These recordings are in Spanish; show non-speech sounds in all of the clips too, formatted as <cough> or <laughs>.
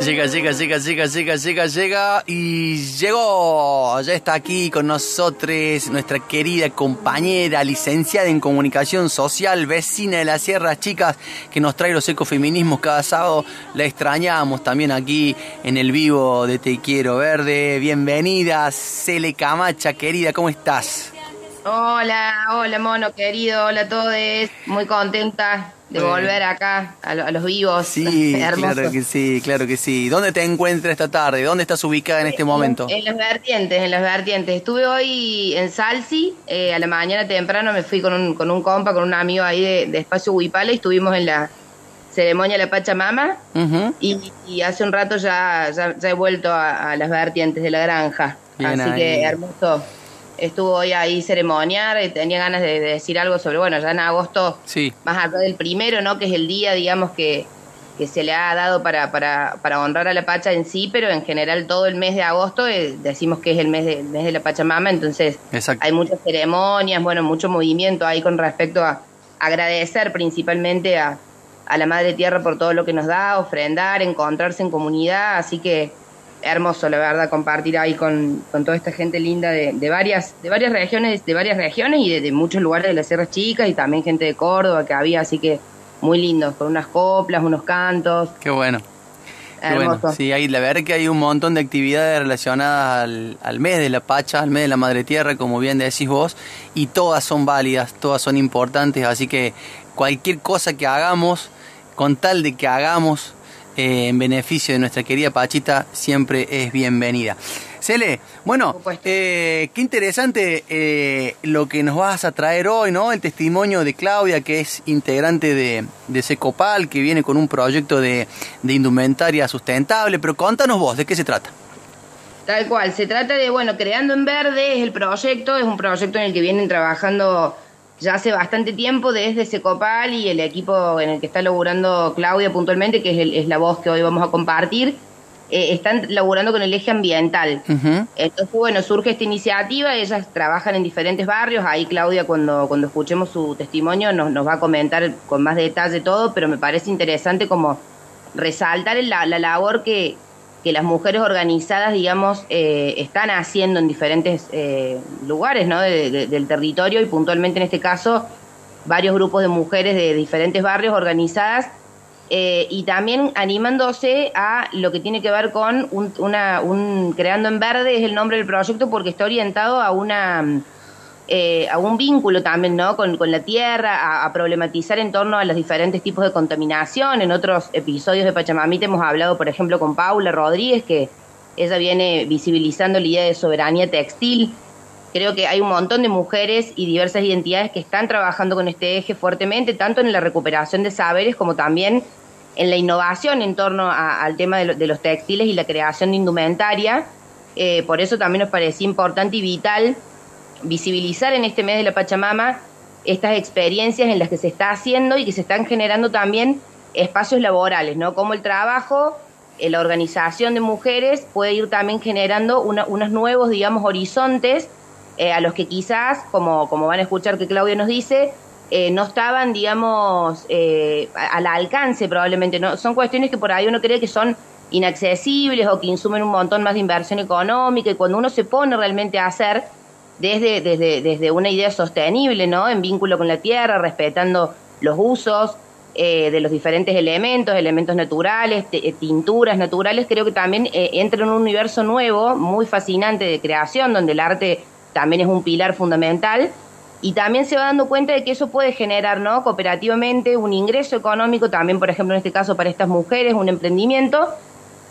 Llega, llega, llega, llega, llega, llega, llega y llegó. Ya está aquí con nosotros nuestra querida compañera, licenciada en comunicación social, vecina de las sierras chicas, que nos trae los ecofeminismos cada sábado. La extrañamos también aquí en el vivo de Te Quiero Verde. Bienvenida, Cele Camacha, querida, ¿cómo estás? Hola, hola mono querido, hola a todos. Muy contenta de volver acá a, los vivos. Sí, <laughs> claro que sí, claro que sí. ¿Dónde te encuentras esta tarde? ¿Dónde estás ubicada en este momento? En, las vertientes, en las vertientes. Estuve hoy en Salsi, eh, a la mañana temprano me fui con un, con un compa, con un amigo ahí de, Espacio Huipala y estuvimos en la ceremonia de la Pachamama y, hace un rato ya, ya, he vuelto a, las vertientes de la granja. Así que hermoso estuvo hoy ahí ceremoniar, y tenía ganas de, decir algo sobre, bueno, ya en agosto, sí. más allá del primero, ¿no? Que es el día, digamos, que, que se le ha dado para, para, para honrar a la Pacha en sí, pero en general todo el mes de agosto eh, decimos que es el mes de, mes de la Pachamama, entonces hay muchas ceremonias, bueno, mucho movimiento ahí con respecto a agradecer principalmente a, a la Madre Tierra por todo lo que nos da, ofrendar, encontrarse en comunidad, así que hermoso, la verdad, compartir ahí con, toda esta gente linda de, varias, de varias regiones, de varias regiones y de, muchos lugares de las Sierras Chicas y también gente de Córdoba que había, así que muy lindo, con unas coplas, unos cantos. Qué bueno. Hermoso. Sí, hay, la verdad que hay un montón de actividades relacionadas al, al, mes de la Pacha, al mes de la Madre Tierra, como bien decís vos, y todas son válidas, todas son importantes, así que cualquier cosa que hagamos, con tal de que hagamos eh, en beneficio de nuestra querida Pachita siempre es bienvenida. Cele, bueno, eh, qué interesante eh, lo que nos vas a traer hoy, ¿no? El testimonio de Claudia, que es integrante de, de Secopal, que viene con un proyecto de, de indumentaria sustentable, pero contanos vos, ¿de qué se trata? Tal cual, se trata de, bueno, Creando en Verde es el proyecto, es un proyecto en el que vienen trabajando ya hace bastante tiempo desde Secopal y el equipo en el que está laburando Claudia puntualmente, que es, la voz que hoy vamos a compartir, eh, están laburando con el eje ambiental. Entonces, bueno, surge esta iniciativa, ellas trabajan en diferentes barrios, ahí Claudia cuando, cuando escuchemos su testimonio nos, nos va a comentar con más detalle todo, pero me parece interesante como resaltar la labor que, que las mujeres organizadas, digamos, eh, están haciendo en diferentes eh, lugares ¿no? del territorio y puntualmente en este caso varios grupos de mujeres de diferentes barrios organizadas eh, y también animándose a lo que tiene que ver con un, una, un Creando en Verde, es el nombre del proyecto porque está orientado a una eh, a un vínculo también ¿no? con, la tierra, a, problematizar en torno a los diferentes tipos de contaminación. En otros episodios de Pachamamita hemos hablado, por ejemplo, con Paula Rodríguez, que ella viene visibilizando la idea de soberanía textil. Creo que hay un montón de mujeres y diversas identidades que están trabajando con este eje fuertemente, tanto en la recuperación de saberes como también en la innovación en torno al tema de, los textiles y la creación de indumentaria. Eh, por eso también nos parecía importante y vital visibilizar en este mes de la Pachamama estas experiencias en las que se está haciendo y que se están generando también espacios laborales, ¿no? Como el trabajo, eh, la organización de mujeres puede ir también generando unos nuevos, digamos, horizontes eh, a los que quizás, como, como van a escuchar que Claudia nos dice, eh, no estaban, digamos, al alcance probablemente. ¿no? Son cuestiones que por ahí uno cree que son inaccesibles o que insumen un montón más de inversión económica y cuando uno se pone realmente a hacer, desde, desde, desde una idea sostenible, ¿no? En vínculo con la tierra, respetando los usos eh, de los diferentes elementos, elementos naturales, eh, tinturas naturales, creo que también eh, entra en un universo nuevo, muy fascinante de creación, donde el arte también es un pilar fundamental. Y también se va dando cuenta de que eso puede generar, ¿no? Cooperativamente un ingreso económico, también, por ejemplo, en este caso para estas mujeres, un emprendimiento.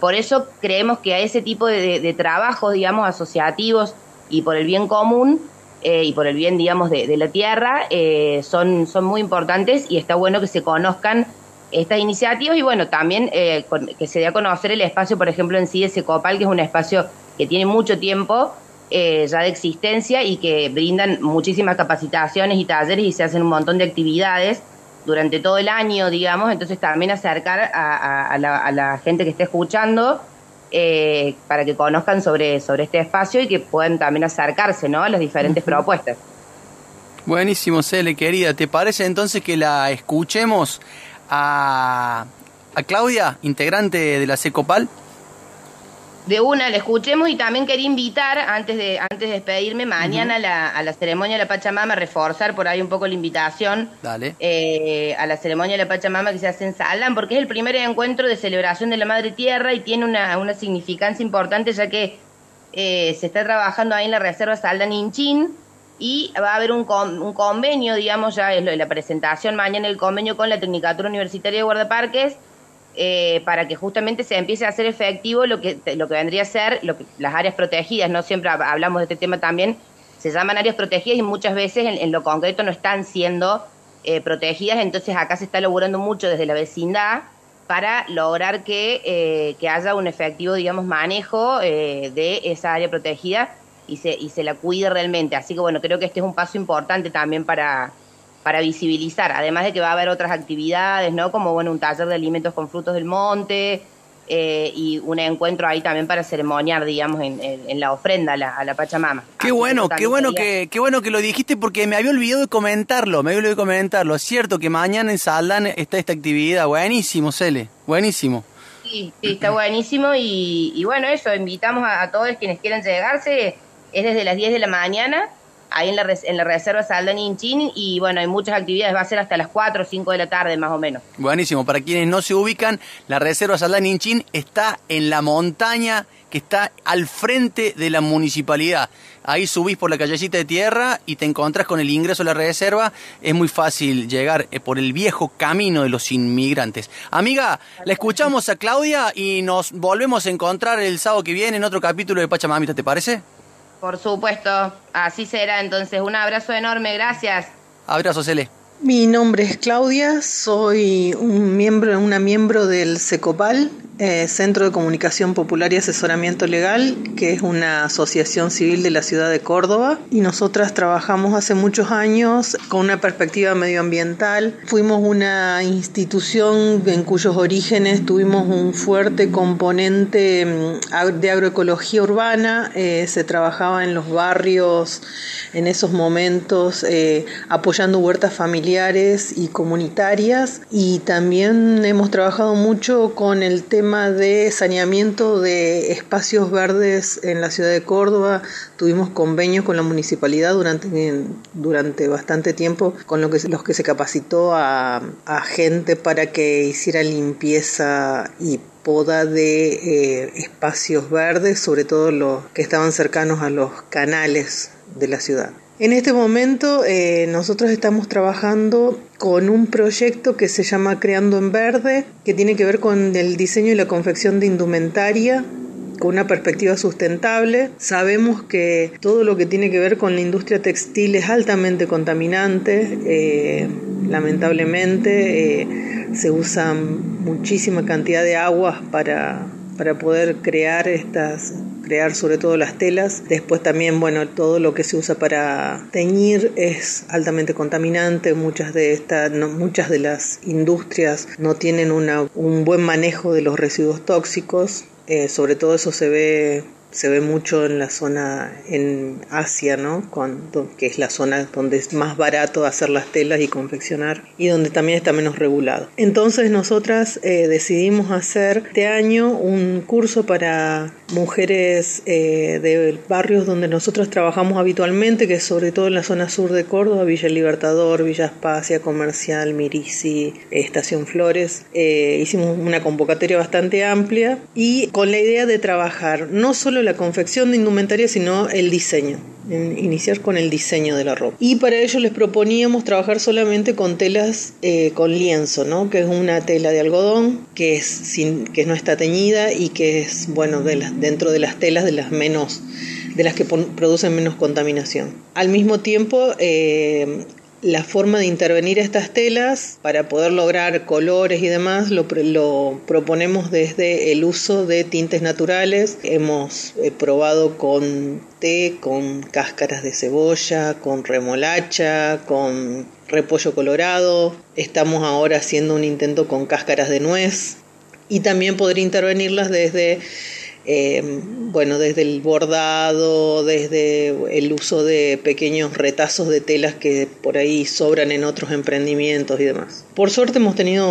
Por eso creemos que a ese tipo de, de trabajos, digamos, asociativos, y por el bien común eh, y por el bien, digamos, de, la tierra, eh, son, son muy importantes y está bueno que se conozcan estas iniciativas y bueno, también eh, que se dé a conocer el espacio, por ejemplo, en sí de Secopal, que es un espacio que tiene mucho tiempo eh, ya de existencia y que brindan muchísimas capacitaciones y talleres y se hacen un montón de actividades durante todo el año, digamos, entonces también acercar a, la, gente que esté escuchando eh, para que conozcan sobre, sobre este espacio y que puedan también acercarse ¿no? a las diferentes propuestas. Buenísimo, Cele, querida. ¿Te parece entonces que la escuchemos a, a Claudia, integrante de la Secopal? De una, la escuchemos y también quería invitar, antes de, antes de despedirme, mañana a, la, ceremonia de la Pachamama, reforzar por ahí un poco la invitación Dale. Eh, a la ceremonia de la Pachamama que se hace en Salán, porque es el primer encuentro de celebración de la Madre Tierra y tiene una, una significancia importante ya que eh, se está trabajando ahí en la Reserva Saldan Inchín y va a haber un, un convenio, digamos, ya es lo de la presentación mañana el convenio con la Tecnicatura Universitaria de Guardaparques eh, para que justamente se empiece a hacer efectivo lo que, lo que vendría a ser lo que, las áreas protegidas, no siempre hablamos de este tema también, se llaman áreas protegidas y muchas veces en, lo concreto no están siendo eh, protegidas, entonces acá se está logrando mucho desde la vecindad para lograr que, eh, que haya un efectivo, digamos, manejo de esa área protegida y se, y se la cuide realmente. Así que bueno, creo que este es un paso importante también para, para visibilizar, además de que va a haber otras actividades, ¿no? Como bueno, un taller de alimentos con frutos del monte eh, y un encuentro ahí también para ceremoniar, digamos, en, la ofrenda a la, Pachamama. Qué bueno, qué bueno que, qué bueno que lo dijiste porque me había olvidado de comentarlo, me había olvidado de comentarlo. Es cierto que mañana en Saldan está esta actividad, buenísimo, Cele, buenísimo. Sí, sí, está buenísimo y, bueno, eso, invitamos a, a todos quienes quieran llegarse, es desde las 10 de la mañana ahí en la, en la reserva Saldan Inchín y bueno, hay muchas actividades, va a ser hasta las 4 o 5 de la tarde más o menos. Buenísimo, para quienes no se ubican, la reserva Saldan Inchín está en la montaña que está al frente de la municipalidad. Ahí subís por la callecita de tierra y te encontrás con el ingreso a la reserva. Es muy fácil llegar eh, por el viejo camino de los inmigrantes. Amiga, la escuchamos a Claudia y nos volvemos a encontrar el sábado que viene en otro capítulo de Pachamamita, ¿te parece? Por supuesto, así será entonces. Un abrazo enorme, gracias. Abrazo, Cele. Mi nombre es Claudia, soy un miembro, una miembro del SECOPAL, eh, Centro de Comunicación Popular y Asesoramiento Legal, que es una asociación civil de la ciudad de Córdoba. Y nosotras trabajamos hace muchos años con una perspectiva medioambiental. Fuimos una institución en cuyos orígenes tuvimos un fuerte componente mm, de agroecología urbana. Eh, se trabajaba en los barrios en esos momentos eh, apoyando huertas familiares y comunitarias. Y también hemos trabajado mucho con el tema de saneamiento de espacios verdes en la ciudad de Córdoba. Tuvimos convenios con la municipalidad durante, durante bastante tiempo con que, los que se capacitó a, gente para que hiciera limpieza y poda de eh, espacios verdes, sobre todo los que estaban cercanos a los canales de la ciudad. En este momento eh, nosotros estamos trabajando con un proyecto que se llama Creando en Verde, que tiene que ver con el diseño y la confección de indumentaria con una perspectiva sustentable. Sabemos que todo lo que tiene que ver con la industria textil es altamente contaminante, eh, lamentablemente eh, se usa muchísima cantidad de aguas para, para poder crear estas crear sobre todo las telas. Después también, bueno, todo lo que se usa para teñir es altamente contaminante. Muchas de estas, muchas de las industrias no tienen una, un buen manejo de los residuos tóxicos. Eh, sobre todo eso se ve se ve mucho en la zona en Asia, ¿no? que es la zona donde es más barato hacer las telas y confeccionar y donde también está menos regulado. Entonces nosotras eh, decidimos hacer este año un curso para mujeres eh, de barrios donde nosotros trabajamos habitualmente, que es sobre todo en la zona sur de Córdoba, Villa Libertador, Villa Espacia, Comercial, Mirisi, Estación Flores. Eh, hicimos una convocatoria bastante amplia y con la idea de trabajar no solo la confección de indumentaria, sino el diseño. Iniciar con el diseño de la ropa. Y para ello les proponíamos trabajar solamente con telas eh, con lienzo, ¿no? que es una tela de algodón que, es sin, que no está teñida y que es, bueno, de las, dentro de las telas de las menos de las que producen menos contaminación. Al mismo tiempo, eh, la forma de intervenir estas telas para poder lograr colores y demás lo, proponemos desde el uso de tintes naturales. Hemos eh, probado con té, con cáscaras de cebolla, con remolacha, con repollo colorado. Estamos ahora haciendo un intento con cáscaras de nuez y también poder intervenirlas desde eh, bueno, desde el bordado, desde el uso de pequeños retazos de telas que por ahí sobran en otros emprendimientos y demás. Por suerte hemos tenido,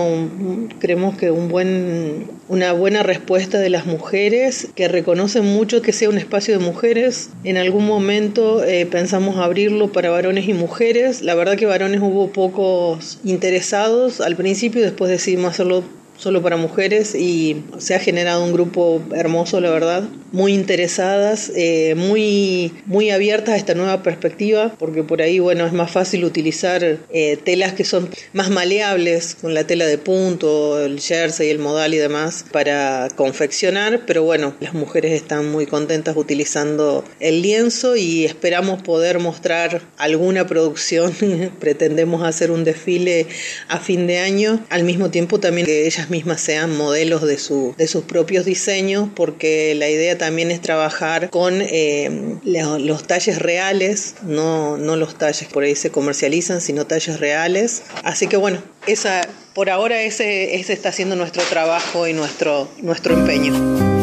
creemos que un buen, una buena respuesta de las mujeres que reconocen mucho que sea un espacio de mujeres. En algún momento eh, pensamos abrirlo para varones y mujeres. La verdad que varones hubo pocos interesados al principio, después decidimos hacerlo solo para mujeres y se ha generado un grupo hermoso, la verdad, muy interesadas, eh, muy, muy abiertas a esta nueva perspectiva, porque por ahí, bueno, es más fácil utilizar eh, telas que son más maleables, con la tela de punto, el jersey, el modal y demás, para confeccionar, pero bueno, las mujeres están muy contentas utilizando el lienzo y esperamos poder mostrar alguna producción, <laughs> pretendemos hacer un desfile a fin de año, al mismo tiempo también que ellas mismas sean modelos de, su, de sus propios diseños, porque la idea también es trabajar con eh, los talles reales, no, no los talles por ahí se comercializan, sino talles reales. Así que bueno, esa, por ahora ese, ese está siendo nuestro trabajo y nuestro, nuestro empeño.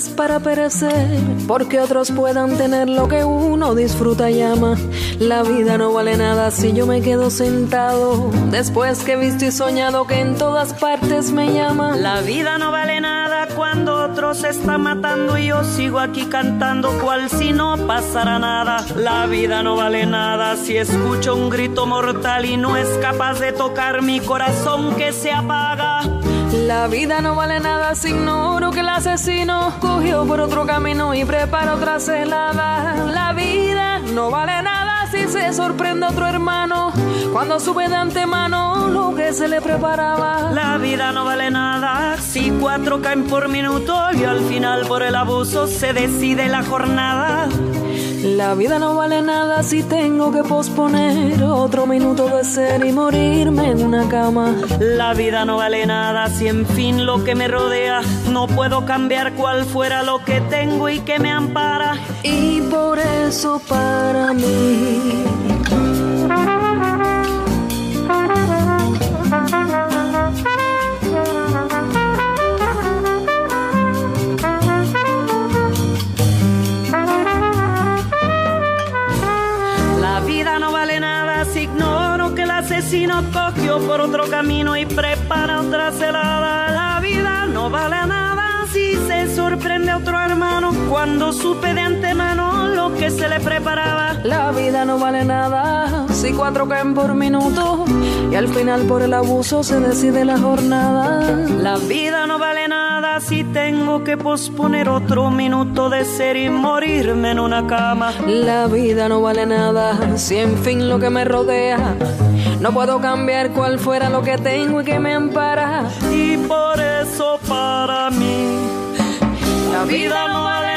Si no es para perecer, porque otros puedan tener lo que uno disfruta y ama. La vida no vale nada si yo me quedo sentado, después que he visto y soñado que en todas partes me llama. La vida no vale nada cuando otros están matando y yo sigo aquí cantando cual si no pasara nada. La vida no vale nada si escucho un grito mortal y no es capaz de tocar mi corazón que se apaga. La vida no vale nada si ignoro que el asesino cogió por otro camino y preparó otra celada. La vida no vale nada si se sorprende otro hermano cuando sube de antemano lo que se le preparaba. La vida no vale nada si cuatro caen por minuto y al final por el abuso se decide la jornada. La vida no vale nada si tengo que posponer otro minuto de ser y morirme en una cama. La vida no vale nada si en fin lo que me rodea no puedo cambiar cual fuera lo que tengo y que me ampara. Y por eso para mí por otro camino y prepara otra celada. La vida no vale nada si se sorprende a otro hermano cuando supe de antemano lo que se le preparaba. La vida no vale nada si cuatro caen por minuto y al final por el abuso se decide la jornada. La vida no vale nada si tengo que posponer otro minuto de ser y morirme en una cama. La vida no vale nada si en fin lo que me rodea no puedo cambiar cuál fuera lo que tengo y que me ampara. Y por eso para mí la vida no